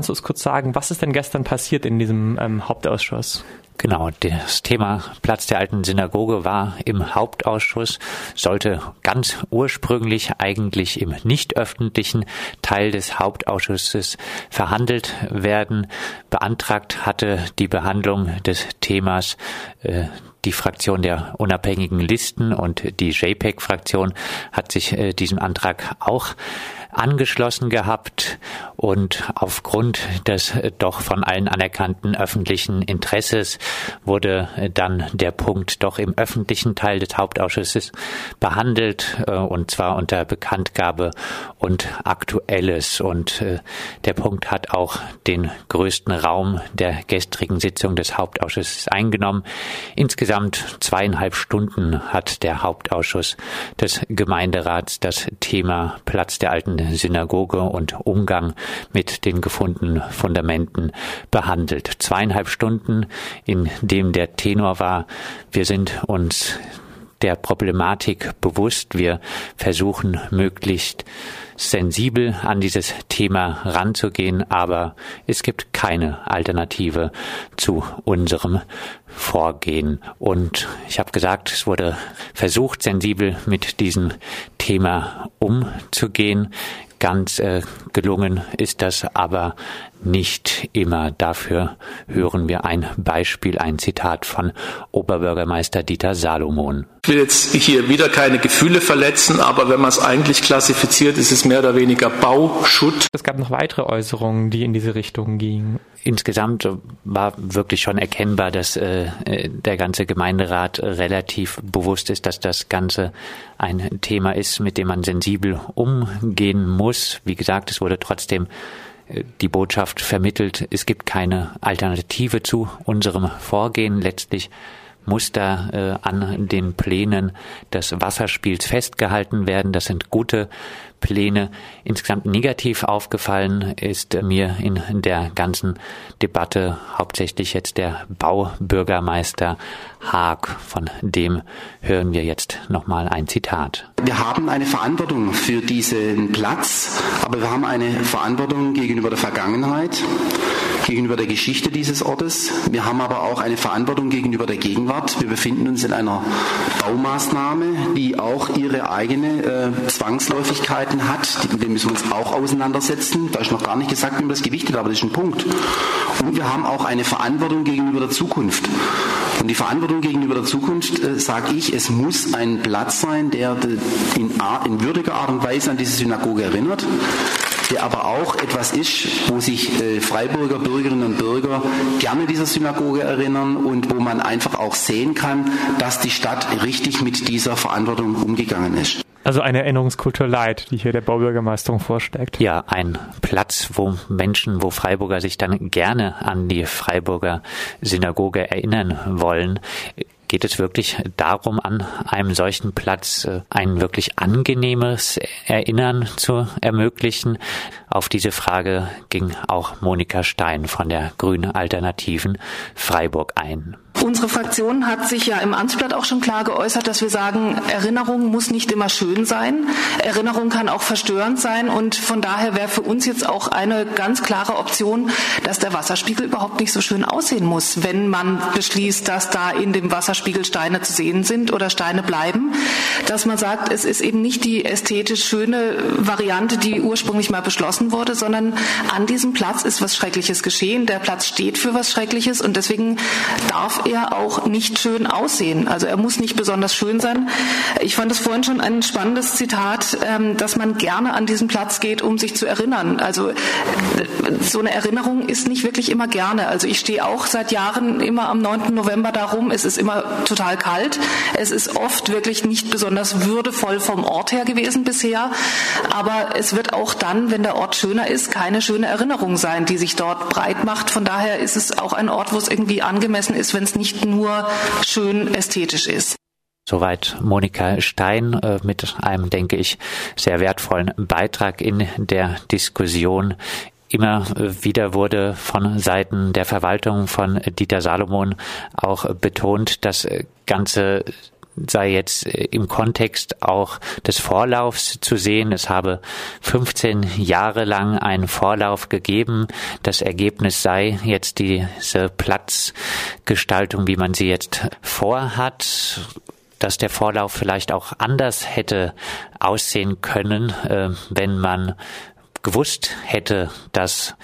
kannst du uns kurz sagen, was ist denn gestern passiert in diesem ähm, Hauptausschuss? Genau, das Thema Platz der alten Synagoge war im Hauptausschuss, sollte ganz ursprünglich eigentlich im nicht öffentlichen Teil des Hauptausschusses verhandelt werden. Beantragt hatte die Behandlung des Themas äh, die Fraktion der unabhängigen Listen und die JPEG-Fraktion hat sich äh, diesem Antrag auch angeschlossen gehabt und aufgrund des äh, doch von allen anerkannten öffentlichen Interesses wurde äh, dann der Punkt doch im öffentlichen Teil des Hauptausschusses behandelt äh, und zwar unter Bekanntgabe und Aktuelles und der Punkt hat auch den größten Raum der gestrigen Sitzung des Hauptausschusses eingenommen. Insgesamt zweieinhalb Stunden hat der Hauptausschuss des Gemeinderats das Thema Platz der alten Synagoge und Umgang mit den gefundenen Fundamenten behandelt. Zweieinhalb Stunden, in dem der Tenor war, wir sind uns der Problematik bewusst. Wir versuchen möglichst sensibel an dieses Thema ranzugehen, aber es gibt keine Alternative zu unserem Vorgehen. Und ich habe gesagt, es wurde versucht, sensibel mit diesem Thema umzugehen. Ganz äh, gelungen ist das aber nicht immer. Dafür hören wir ein Beispiel, ein Zitat von Oberbürgermeister Dieter Salomon. Ich will jetzt hier wieder keine Gefühle verletzen, aber wenn man es eigentlich klassifiziert, ist es mehr oder weniger Bauschutt. Es gab noch weitere Äußerungen, die in diese Richtung gingen. Insgesamt war wirklich schon erkennbar, dass äh, der ganze Gemeinderat relativ bewusst ist, dass das Ganze ein Thema ist, mit dem man sensibel umgehen muss. Wie gesagt, es wurde trotzdem die Botschaft vermittelt, es gibt keine Alternative zu unserem Vorgehen. Letztlich muss da äh, an den Plänen des Wasserspiels festgehalten werden. Das sind gute Pläne. Insgesamt negativ aufgefallen ist mir in der ganzen Debatte hauptsächlich jetzt der Baubürgermeister Haag. Von dem hören wir jetzt nochmal ein Zitat. Wir haben eine Verantwortung für diesen Platz, aber wir haben eine Verantwortung gegenüber der Vergangenheit gegenüber der Geschichte dieses Ortes. Wir haben aber auch eine Verantwortung gegenüber der Gegenwart. Wir befinden uns in einer Baumaßnahme, die auch ihre eigene äh, Zwangsläufigkeiten hat. Mit dem müssen wir uns auch auseinandersetzen. Da ist noch gar nicht gesagt, wie man das gewichtet, aber das ist ein Punkt. Und wir haben auch eine Verantwortung gegenüber der Zukunft. Und die Verantwortung gegenüber der Zukunft, äh, sage ich, es muss ein Platz sein, der in, in würdiger Art und Weise an diese Synagoge erinnert der aber auch etwas ist, wo sich äh, Freiburger Bürgerinnen und Bürger gerne dieser Synagoge erinnern und wo man einfach auch sehen kann, dass die Stadt richtig mit dieser Verantwortung umgegangen ist. Also eine Erinnerungskultur Leid, die hier der Baubürgermeisterung vorsteckt. Ja, ein Platz, wo Menschen, wo Freiburger sich dann gerne an die Freiburger Synagoge erinnern wollen geht es wirklich darum, an einem solchen Platz äh, ein wirklich angenehmes Erinnern zu ermöglichen. Auf diese Frage ging auch Monika Stein von der Grünen Alternativen Freiburg ein. Unsere Fraktion hat sich ja im Amtsblatt auch schon klar geäußert, dass wir sagen, Erinnerung muss nicht immer schön sein. Erinnerung kann auch verstörend sein. Und von daher wäre für uns jetzt auch eine ganz klare Option, dass der Wasserspiegel überhaupt nicht so schön aussehen muss, wenn man beschließt, dass da in dem Wasserspiegel Steine zu sehen sind oder Steine bleiben. Dass man sagt, es ist eben nicht die ästhetisch schöne Variante, die ursprünglich mal beschlossen wurde, sondern an diesem Platz ist was Schreckliches geschehen. Der Platz steht für was Schreckliches und deswegen darf er auch nicht schön aussehen. Also er muss nicht besonders schön sein. Ich fand es vorhin schon ein spannendes Zitat, ähm, dass man gerne an diesen Platz geht, um sich zu erinnern. Also äh, so eine Erinnerung ist nicht wirklich immer gerne. Also ich stehe auch seit Jahren immer am 9. November darum. Es ist immer total kalt. Es ist oft wirklich nicht besonders würdevoll vom Ort her gewesen bisher. Aber es wird auch dann, wenn der Ort schöner ist, keine schöne Erinnerung sein, die sich dort breit macht. Von daher ist es auch ein Ort, wo es irgendwie angemessen ist, wenn es nicht nur schön ästhetisch ist. Soweit Monika Stein äh, mit einem, denke ich, sehr wertvollen Beitrag in der Diskussion. Immer wieder wurde von Seiten der Verwaltung von Dieter Salomon auch betont, das Ganze sei jetzt äh, im Kontext auch des Vorlaufs zu sehen. Es habe 15 Jahre lang einen Vorlauf gegeben. Das Ergebnis sei jetzt diese Platzgestaltung, wie man sie jetzt vorhat dass der Vorlauf vielleicht auch anders hätte aussehen können, äh, wenn man gewusst hätte, dass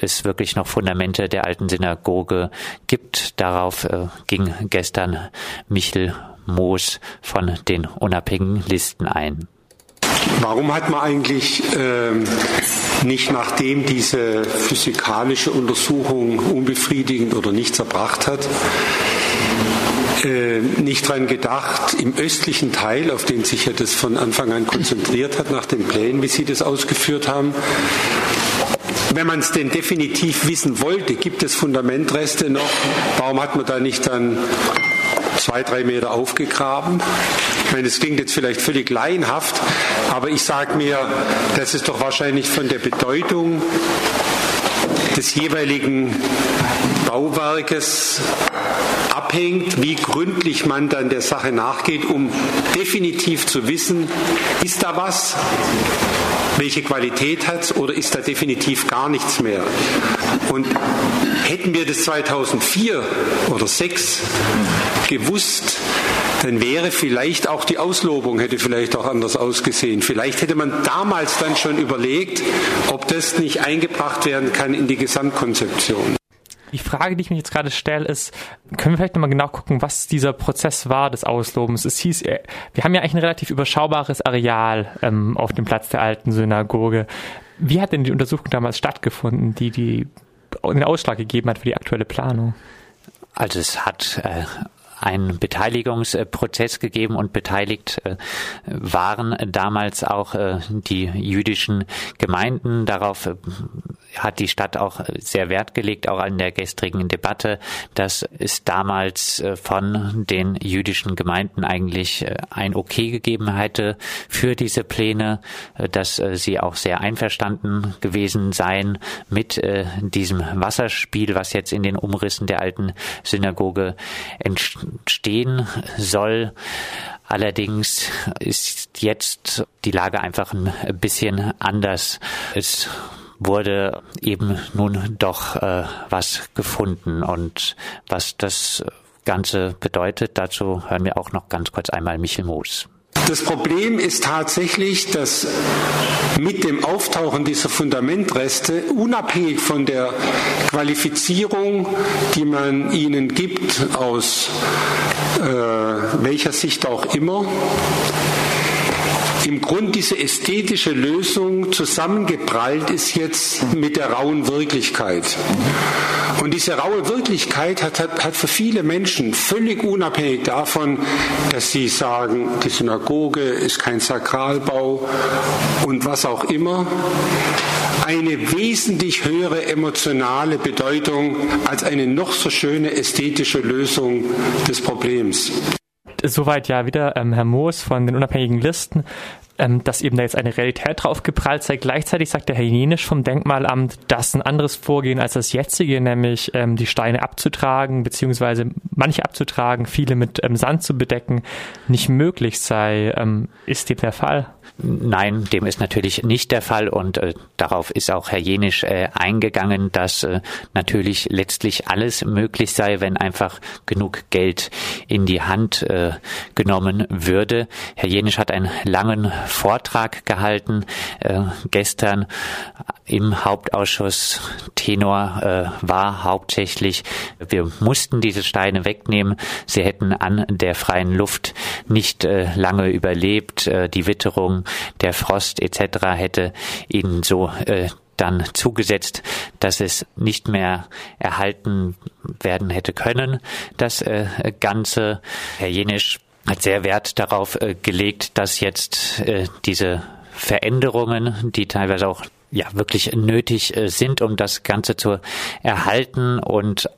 es wirklich noch Fundamente der alten Synagoge gibt. Darauf äh, ging gestern Michel Moos von den unabhängigen Listen ein. Warum hat man eigentlich ähm, nicht, nachdem diese physikalische Untersuchung unbefriedigend oder nichts erbracht hat, äh, nicht dran gedacht, im östlichen Teil, auf den sich ja das von Anfang an konzentriert hat, nach den Plänen, wie Sie das ausgeführt haben, wenn man es denn definitiv wissen wollte, gibt es Fundamentreste noch? Warum hat man da nicht dann zwei, drei Meter aufgegraben? Ich meine, das klingt jetzt vielleicht völlig laienhaft, aber ich sage mir, das ist doch wahrscheinlich von der Bedeutung des jeweiligen Bauwerkes abhängt, wie gründlich man dann der Sache nachgeht, um definitiv zu wissen, ist da was, welche Qualität hat es oder ist da definitiv gar nichts mehr. Und hätten wir das 2004 oder 2006 gewusst, dann wäre vielleicht auch die Auslobung hätte vielleicht auch anders ausgesehen. Vielleicht hätte man damals dann schon überlegt, ob das nicht eingebracht werden kann in die Gesamtkonzeption. Die Frage, die ich mich jetzt gerade stelle, ist, können wir vielleicht nochmal genau gucken, was dieser Prozess war des Auslobens? Es hieß, äh, wir haben ja eigentlich ein relativ überschaubares Areal ähm, auf dem Platz der alten Synagoge. Wie hat denn die Untersuchung damals stattgefunden, die, die den Ausschlag gegeben hat für die aktuelle Planung? Also es hat äh, einen Beteiligungsprozess gegeben und beteiligt äh, waren damals auch äh, die jüdischen Gemeinden. Darauf hat die Stadt auch sehr Wert gelegt, auch an der gestrigen Debatte, dass es damals von den jüdischen Gemeinden eigentlich ein Okay gegeben hätte für diese Pläne, dass sie auch sehr einverstanden gewesen seien mit diesem Wasserspiel, was jetzt in den Umrissen der alten Synagoge entstehen soll. Allerdings ist jetzt die Lage einfach ein bisschen anders. Es wurde eben nun doch äh, was gefunden und was das Ganze bedeutet, dazu hören wir auch noch ganz kurz einmal Michel Moos. Das Problem ist tatsächlich, dass mit dem Auftauchen dieser Fundamentreste, unabhängig von der Qualifizierung, die man ihnen gibt, aus äh, welcher Sicht auch immer, im Grund diese ästhetische Lösung zusammengeprallt ist jetzt mit der rauen Wirklichkeit. Und diese raue Wirklichkeit hat, hat, hat für viele Menschen, völlig unabhängig davon, dass sie sagen, die Synagoge ist kein Sakralbau und was auch immer, eine wesentlich höhere emotionale Bedeutung als eine noch so schöne ästhetische Lösung des Problems soweit ja wieder ähm, Herr Moos von den unabhängigen Listen, ähm, dass eben da jetzt eine Realität drauf geprallt sei. Gleichzeitig sagt der Herr Jenisch vom Denkmalamt, dass ein anderes Vorgehen als das jetzige, nämlich ähm, die Steine abzutragen, beziehungsweise manche abzutragen, viele mit ähm, Sand zu bedecken, nicht möglich sei. Ähm, ist dem der Fall? Nein, dem ist natürlich nicht der Fall und äh, darauf ist auch Herr Jenisch äh, eingegangen, dass äh, natürlich letztlich alles möglich sei, wenn einfach genug Geld in die Hand äh, genommen würde. Herr Jenisch hat einen langen Vortrag gehalten äh, gestern im Hauptausschuss. Tenor äh, war hauptsächlich, wir mussten diese Steine wegnehmen. Sie hätten an der freien Luft nicht lange überlebt. die Witterung der Frost etc. hätte ihnen so äh, dann zugesetzt, dass es nicht mehr erhalten werden hätte können. Das äh, Ganze, Herr Jenisch hat sehr Wert darauf äh, gelegt, dass jetzt äh, diese Veränderungen, die teilweise auch ja wirklich nötig äh, sind, um das Ganze zu erhalten und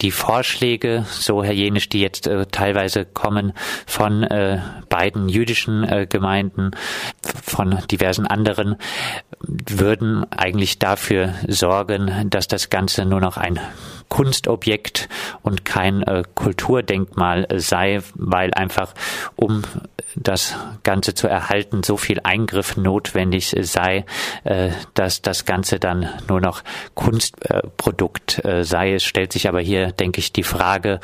die Vorschläge, so Herr Jenisch, die jetzt äh, teilweise kommen von äh, beiden jüdischen äh, Gemeinden, von diversen anderen, würden eigentlich dafür sorgen, dass das Ganze nur noch ein Kunstobjekt und kein äh, Kulturdenkmal sei, weil einfach um das Ganze zu erhalten so viel Eingriff notwendig sei, äh, dass das Ganze dann nur noch Kunstprodukt äh, sei. Es stellt sich aber hier, denke ich, die Frage,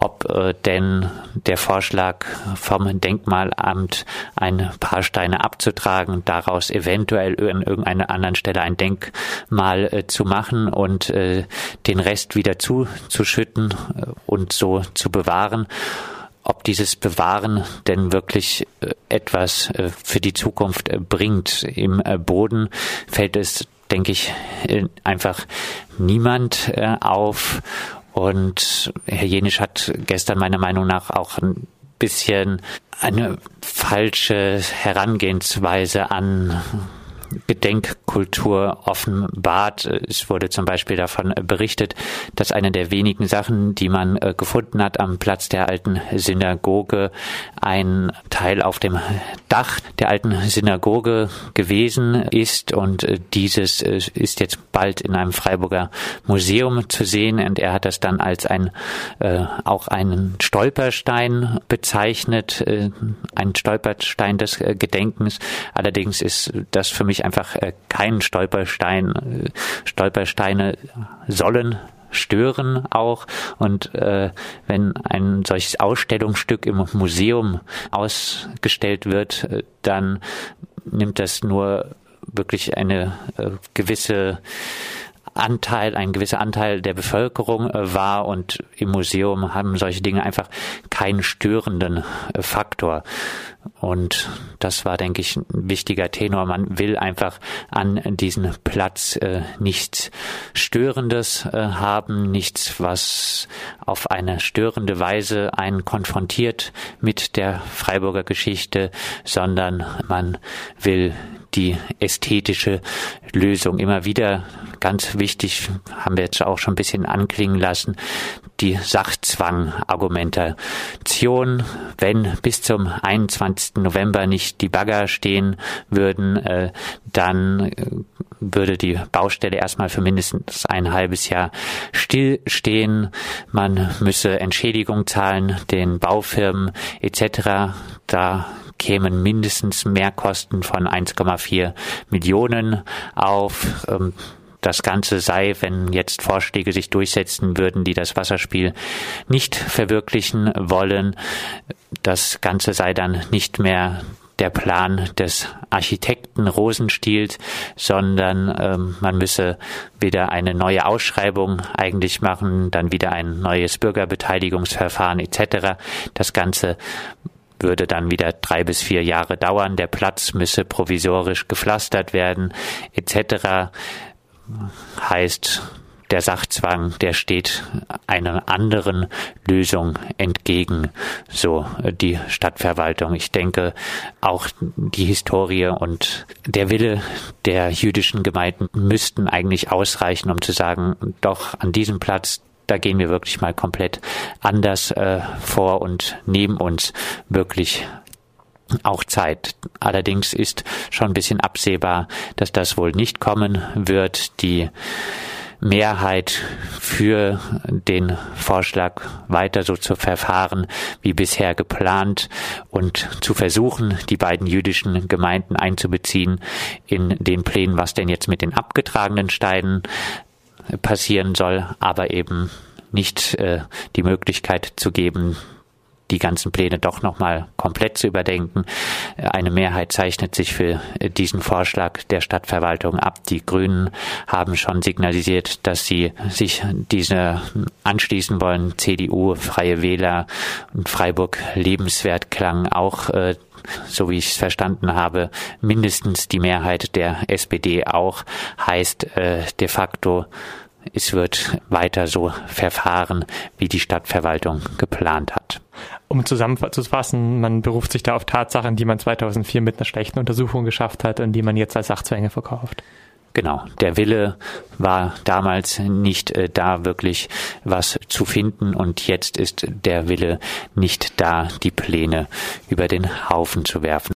ob äh, denn der Vorschlag vom Denkmalamt ein paar Steine abzutragen, daraus eventuell an irgendeiner anderen Stelle ein Denkmal äh, zu machen und äh, den Rest wieder zuzuschütten äh, und so zu bewahren ob dieses Bewahren denn wirklich äh, etwas äh, für die Zukunft bringt. Im Boden fällt es, denke ich, einfach niemand auf und Herr Jenisch hat gestern meiner Meinung nach auch ein bisschen eine falsche Herangehensweise an Gedenkkultur offenbart. Es wurde zum Beispiel davon berichtet, dass eine der wenigen Sachen, die man äh, gefunden hat am Platz der alten Synagoge, ein Teil auf dem Dach der alten Synagoge gewesen ist und äh, dieses äh, ist jetzt bald in einem Freiburger Museum zu sehen und er hat das dann als ein auch einen Stolperstein bezeichnet, ein Stolperstein des Gedenkens. Allerdings ist das für mich einfach äh, kein Stolperstein. Äh, Stolpersteine sollen stören auch. Und äh, wenn ein solches Ausstellungsstück im Museum ausgestellt wird, äh, dann nimmt das nur wirklich eine äh, gewisse Anteil, ein gewisser Anteil der Bevölkerung äh, war und im Museum haben solche Dinge einfach keinen störenden äh, Faktor. Und das war, denke ich, ein wichtiger Tenor. Man will einfach an diesem Platz äh, nichts Störendes äh, haben, nichts, was auf eine störende Weise einen konfrontiert mit der Freiburger Geschichte, sondern man will die ästhetische Lösung. Immer wieder ganz wichtig, haben wir jetzt auch schon ein bisschen anklingen lassen, die Sachzwang-Argumentation. Wenn bis zum 21. November nicht die Bagger stehen würden, äh, dann äh, würde die Baustelle erstmal für mindestens ein halbes Jahr stillstehen. Man müsse Entschädigung zahlen den Baufirmen etc. Da kämen mindestens Mehrkosten von 1,4 Millionen auf. Ähm, das Ganze sei, wenn jetzt Vorschläge sich durchsetzen würden, die das Wasserspiel nicht verwirklichen wollen, das Ganze sei dann nicht mehr der Plan des Architekten Rosenstiels, sondern ähm, man müsse wieder eine neue Ausschreibung eigentlich machen, dann wieder ein neues Bürgerbeteiligungsverfahren etc. Das Ganze würde dann wieder drei bis vier Jahre dauern. Der Platz müsse provisorisch gepflastert werden etc. Heißt, der Sachzwang, der steht einer anderen Lösung entgegen, so die Stadtverwaltung. Ich denke, auch die Historie und der Wille der jüdischen Gemeinden müssten eigentlich ausreichen, um zu sagen, doch an diesem Platz, da gehen wir wirklich mal komplett anders äh, vor und nehmen uns wirklich auch Zeit. Allerdings ist schon ein bisschen absehbar, dass das wohl nicht kommen wird. Die Mehrheit für den Vorschlag weiter so zu verfahren wie bisher geplant und zu versuchen, die beiden jüdischen Gemeinden einzubeziehen in den Plänen, was denn jetzt mit den abgetragenen Steinen passieren soll, aber eben nicht äh, die Möglichkeit zu geben, die ganzen Pläne doch nochmal komplett zu überdenken. Eine Mehrheit zeichnet sich für diesen Vorschlag der Stadtverwaltung ab. Die Grünen haben schon signalisiert, dass sie sich diese anschließen wollen. CDU, Freie Wähler und Freiburg Lebenswert klang auch äh, so wie ich es verstanden habe, mindestens die Mehrheit der SPD auch, heißt äh, de facto es wird weiter so verfahren, wie die Stadtverwaltung geplant hat. Um zusammenzufassen, man beruft sich da auf Tatsachen, die man 2004 mit einer schlechten Untersuchung geschafft hat und die man jetzt als Sachzwänge verkauft. Genau, der Wille war damals nicht äh, da, wirklich was zu finden und jetzt ist der Wille nicht da, die Pläne über den Haufen zu werfen.